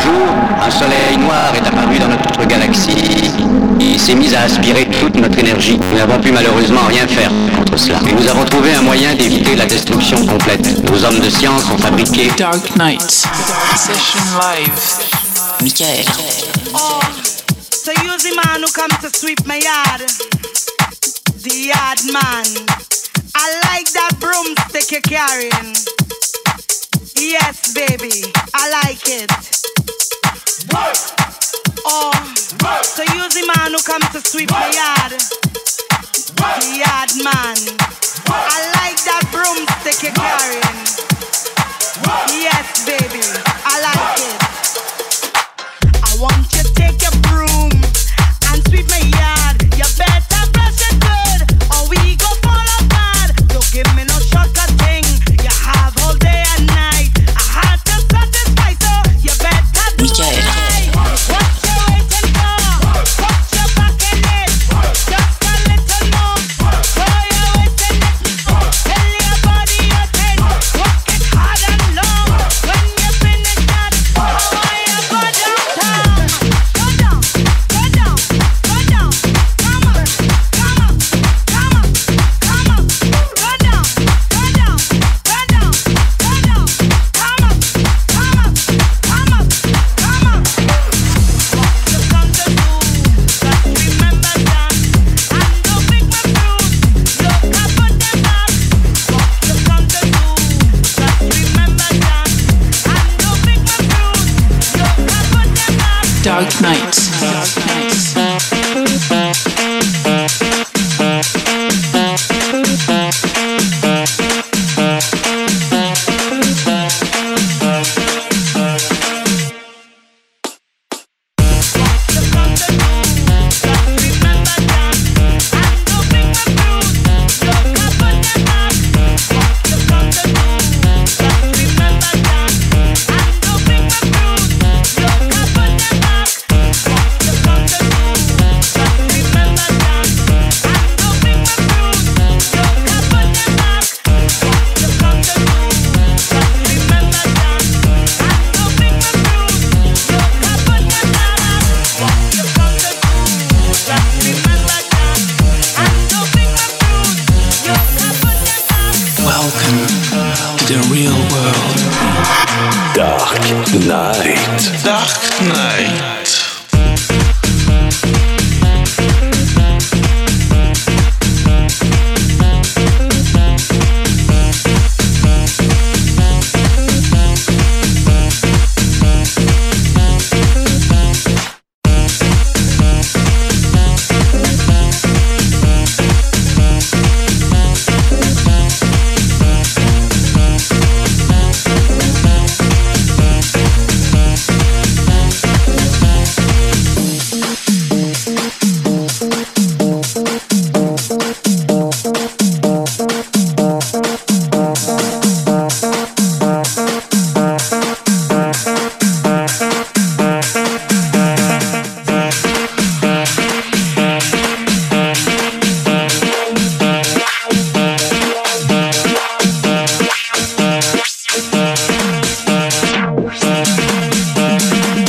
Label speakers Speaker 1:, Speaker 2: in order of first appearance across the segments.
Speaker 1: jour, un soleil noir est apparu dans notre galaxie et s'est mis à aspirer toute notre énergie. Nous n'avons pu malheureusement rien faire contre cela. Et nous avons trouvé un moyen d'éviter la destruction complète. Nos hommes de science ont fabriqué
Speaker 2: Dark Knight Session Live.
Speaker 3: Michael.
Speaker 4: Oh, so use the man who come to sweep my yard. The yard man. I like that broomstick you're carrying. Yes, baby, I like it. Oh, so use the man who come to sweep my yard. Yard man. I like that you're. Yes, baby, I like it. I want you take your broom and sweep my yard. You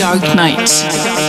Speaker 2: Dark Knight.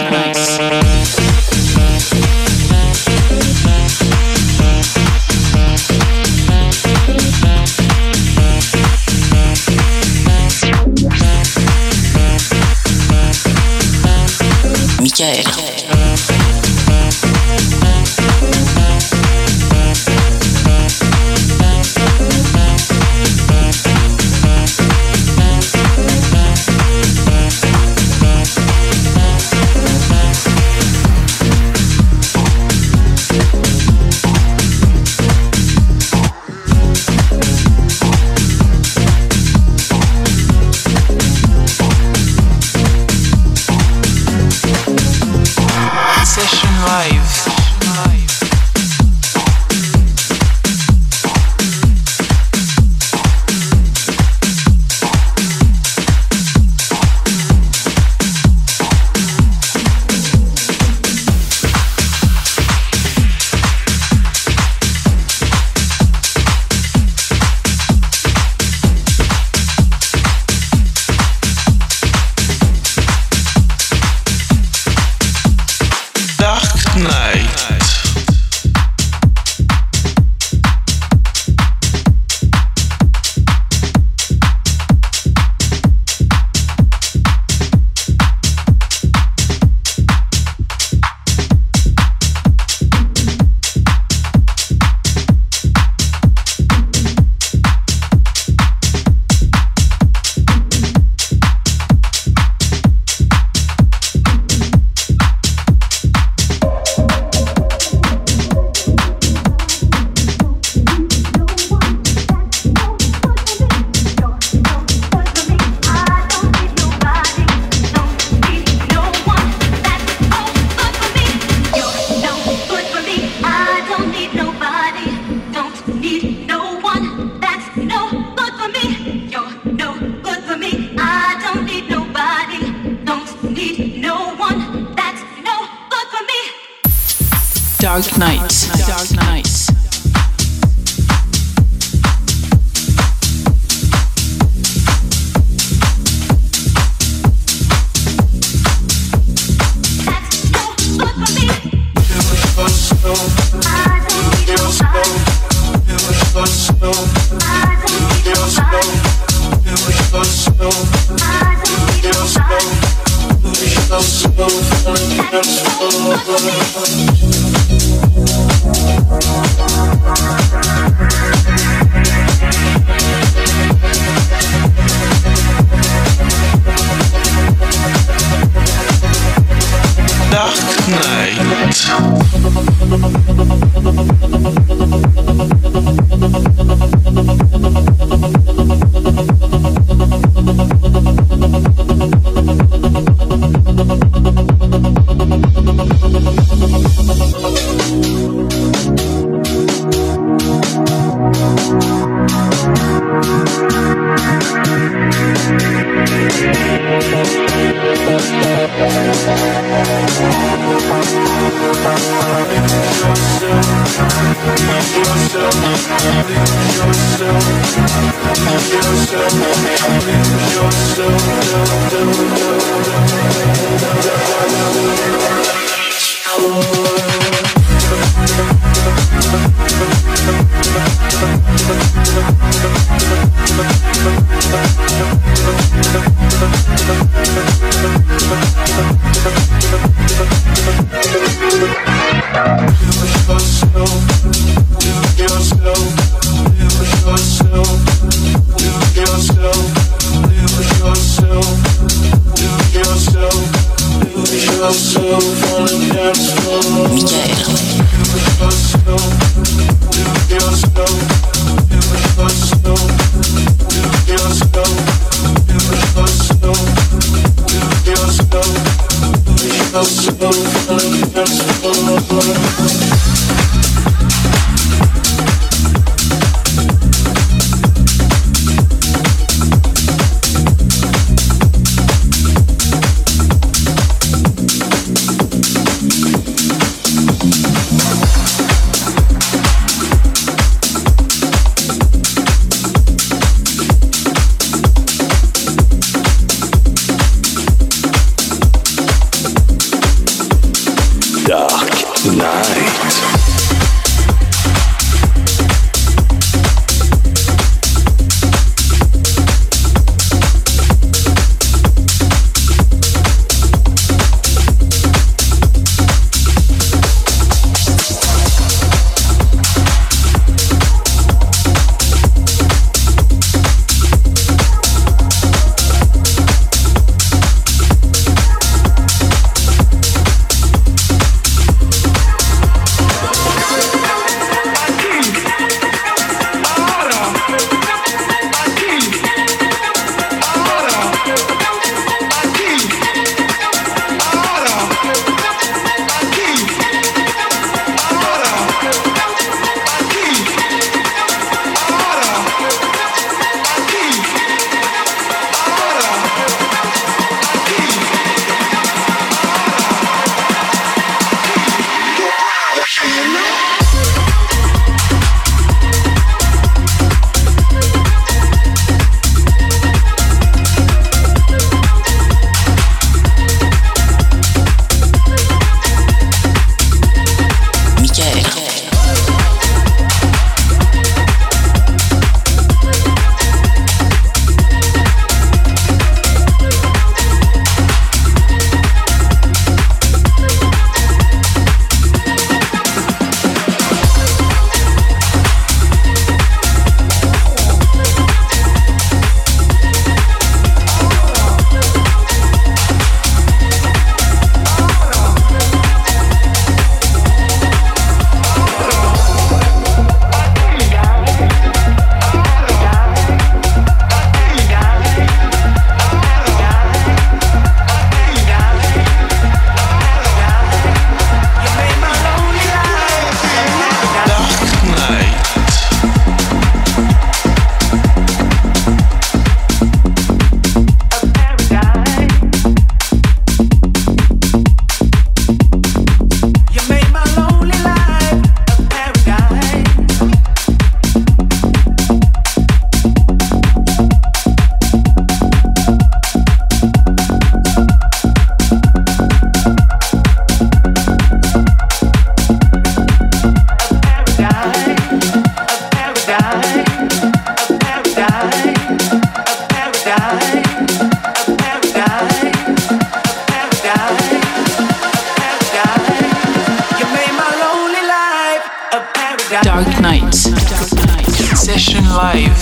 Speaker 4: Session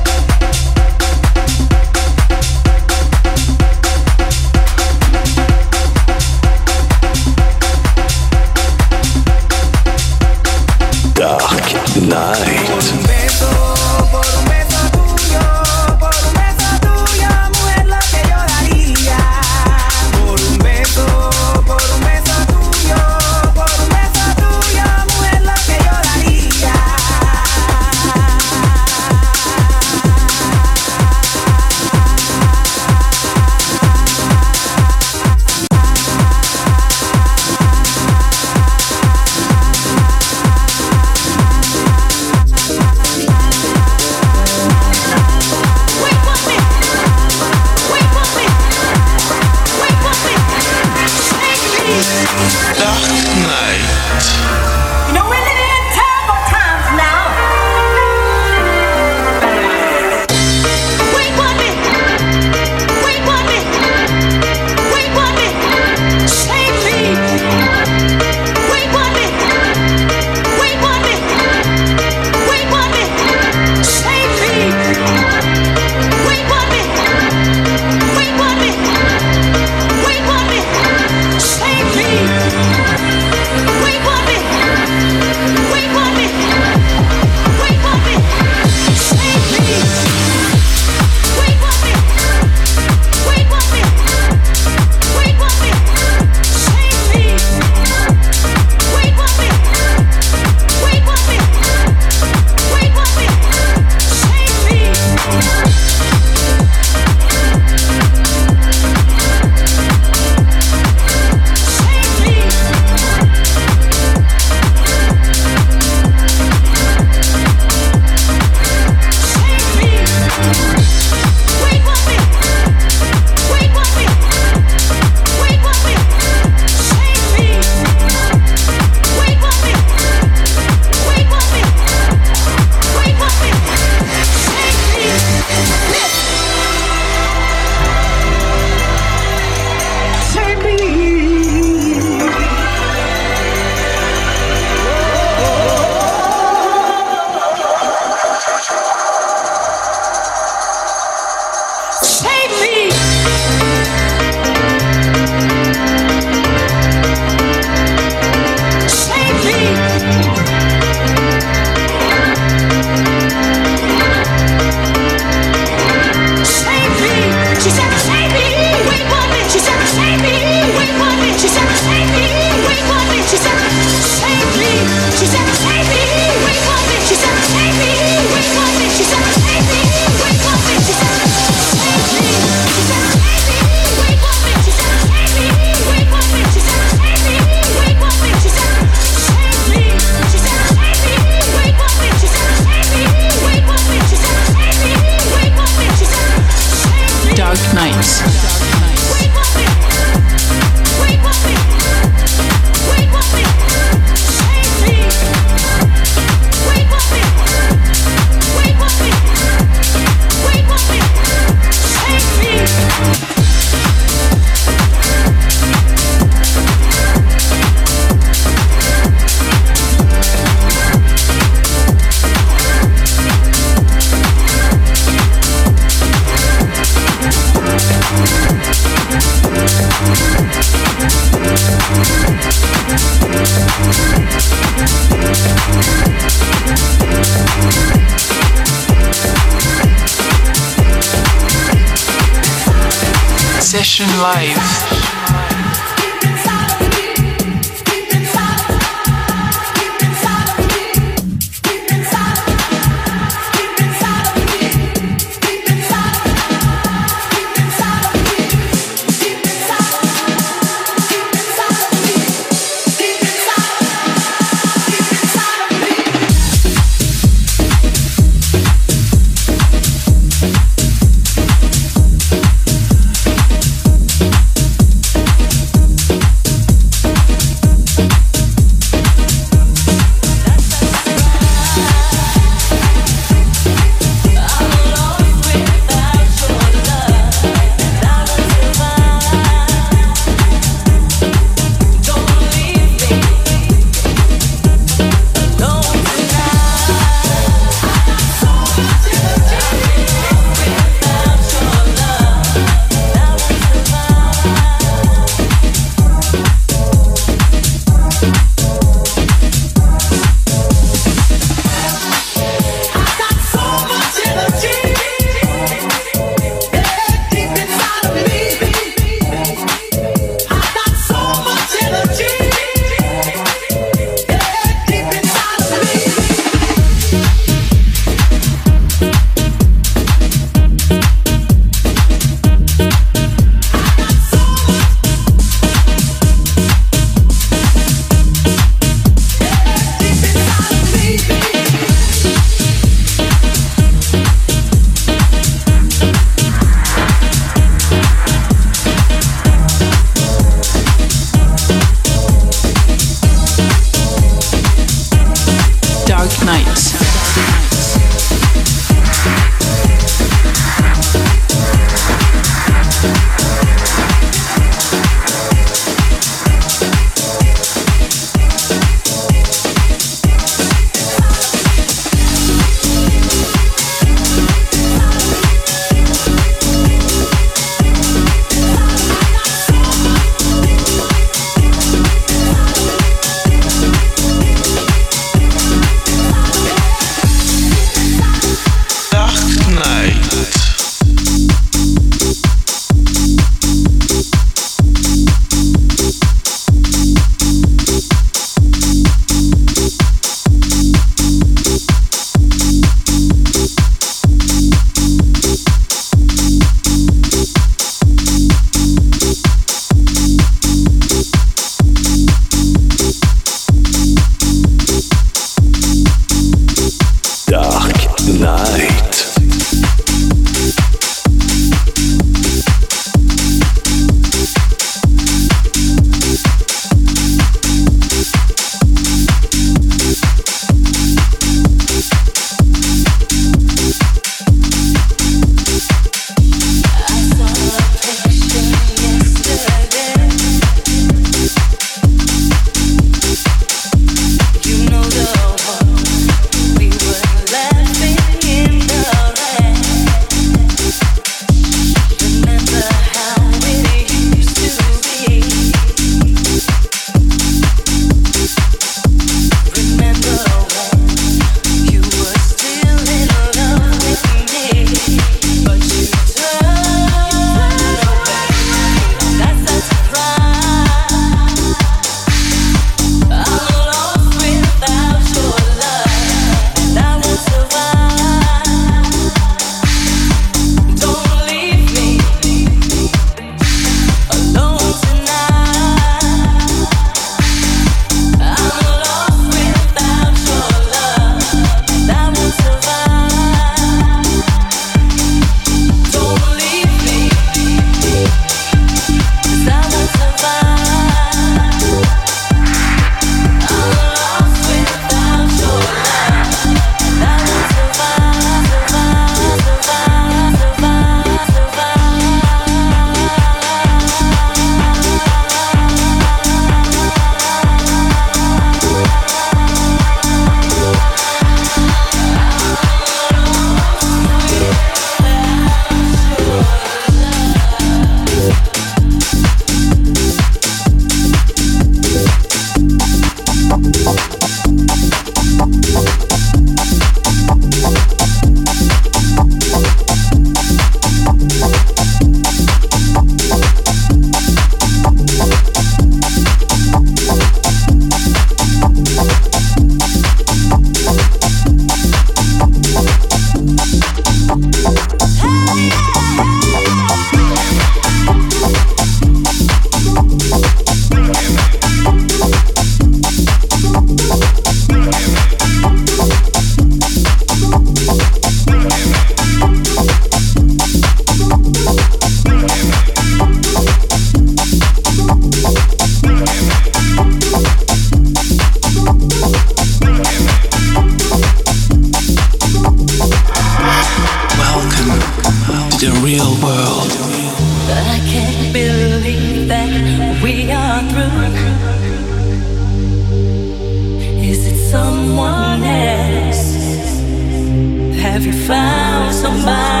Speaker 5: survive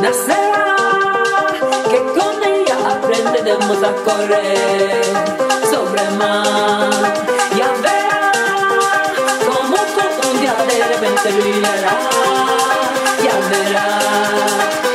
Speaker 6: nacerá que con ella aprenderemos a correr sobre el mar, ya verá como todo un día de repente brillará, ya verá.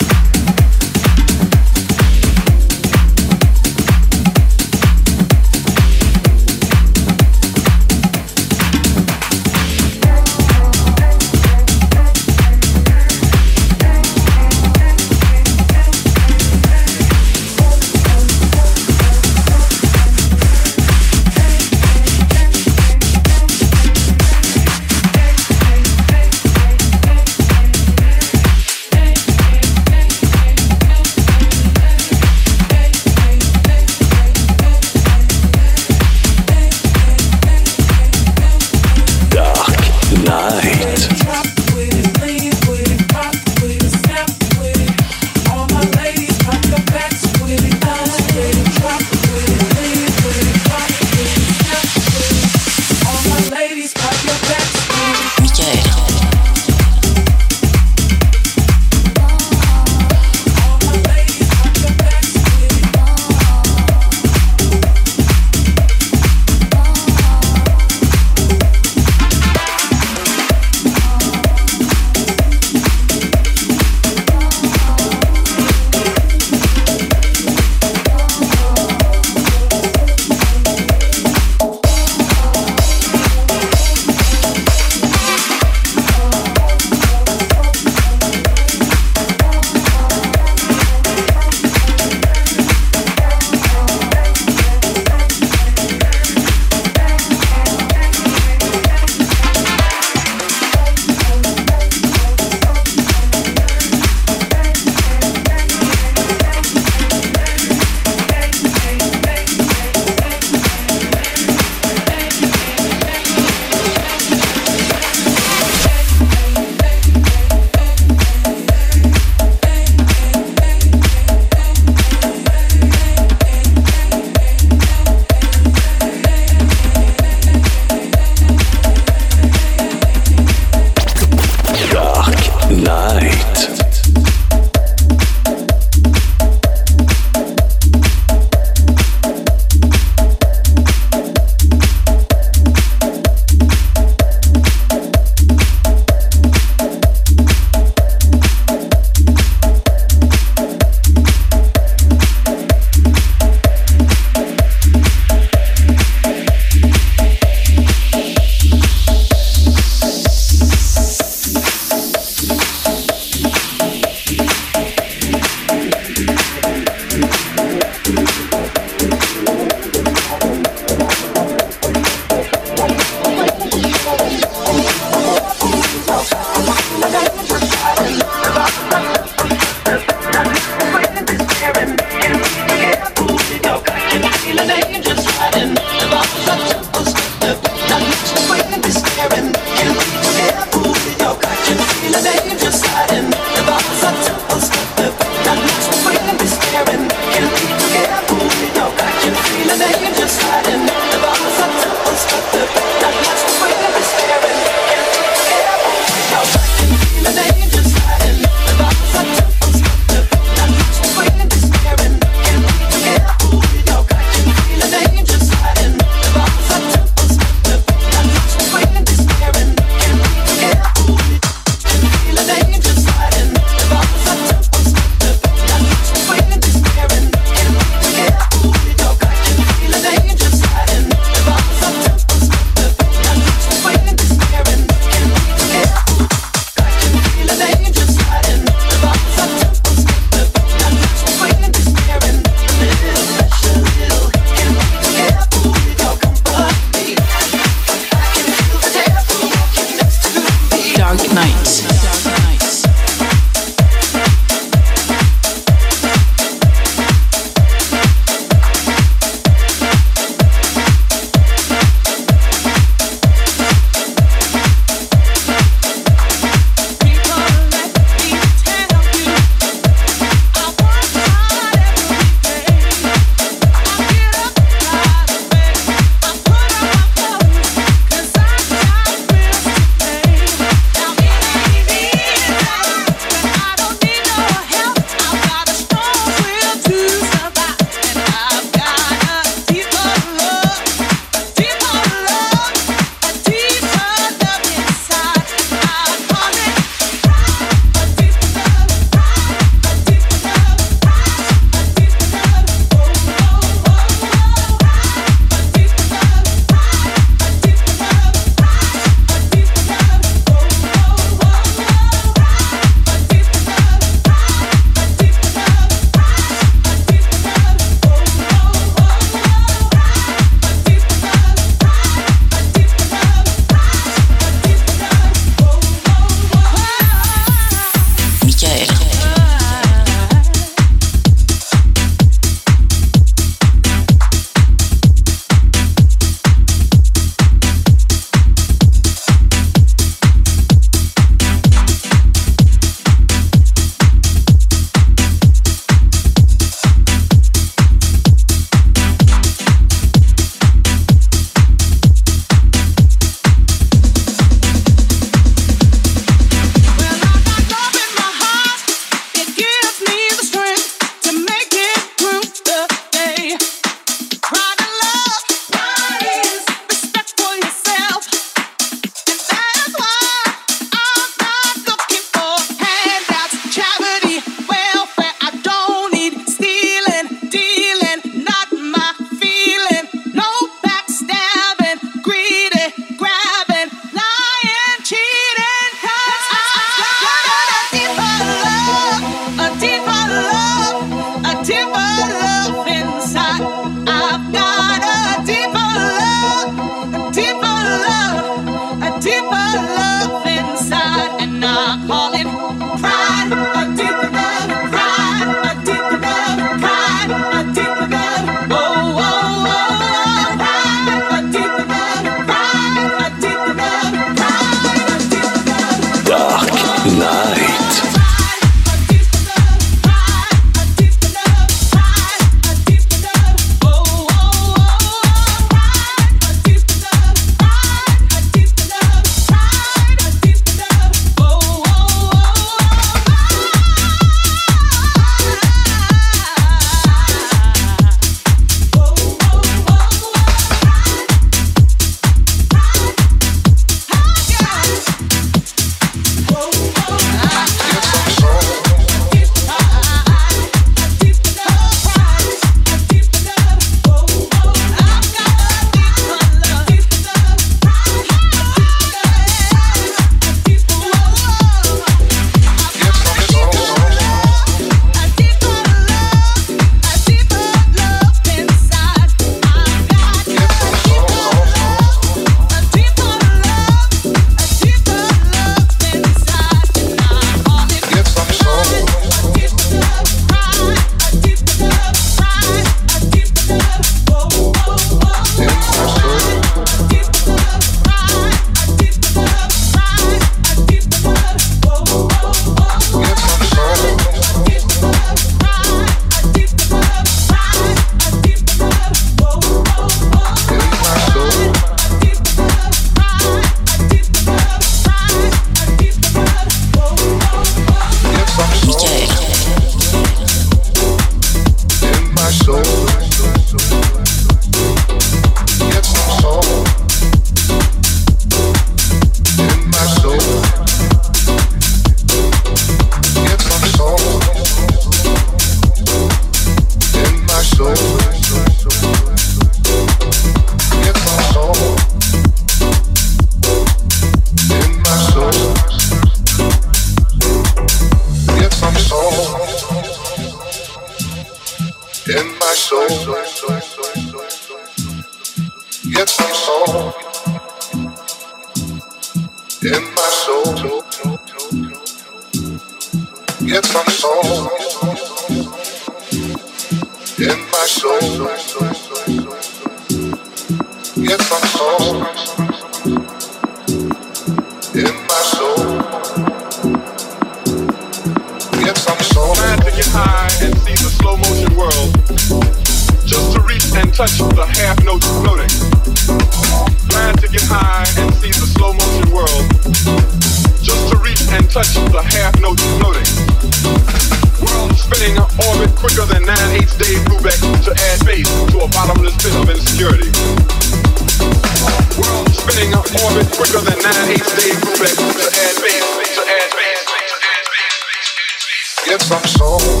Speaker 2: Get some soul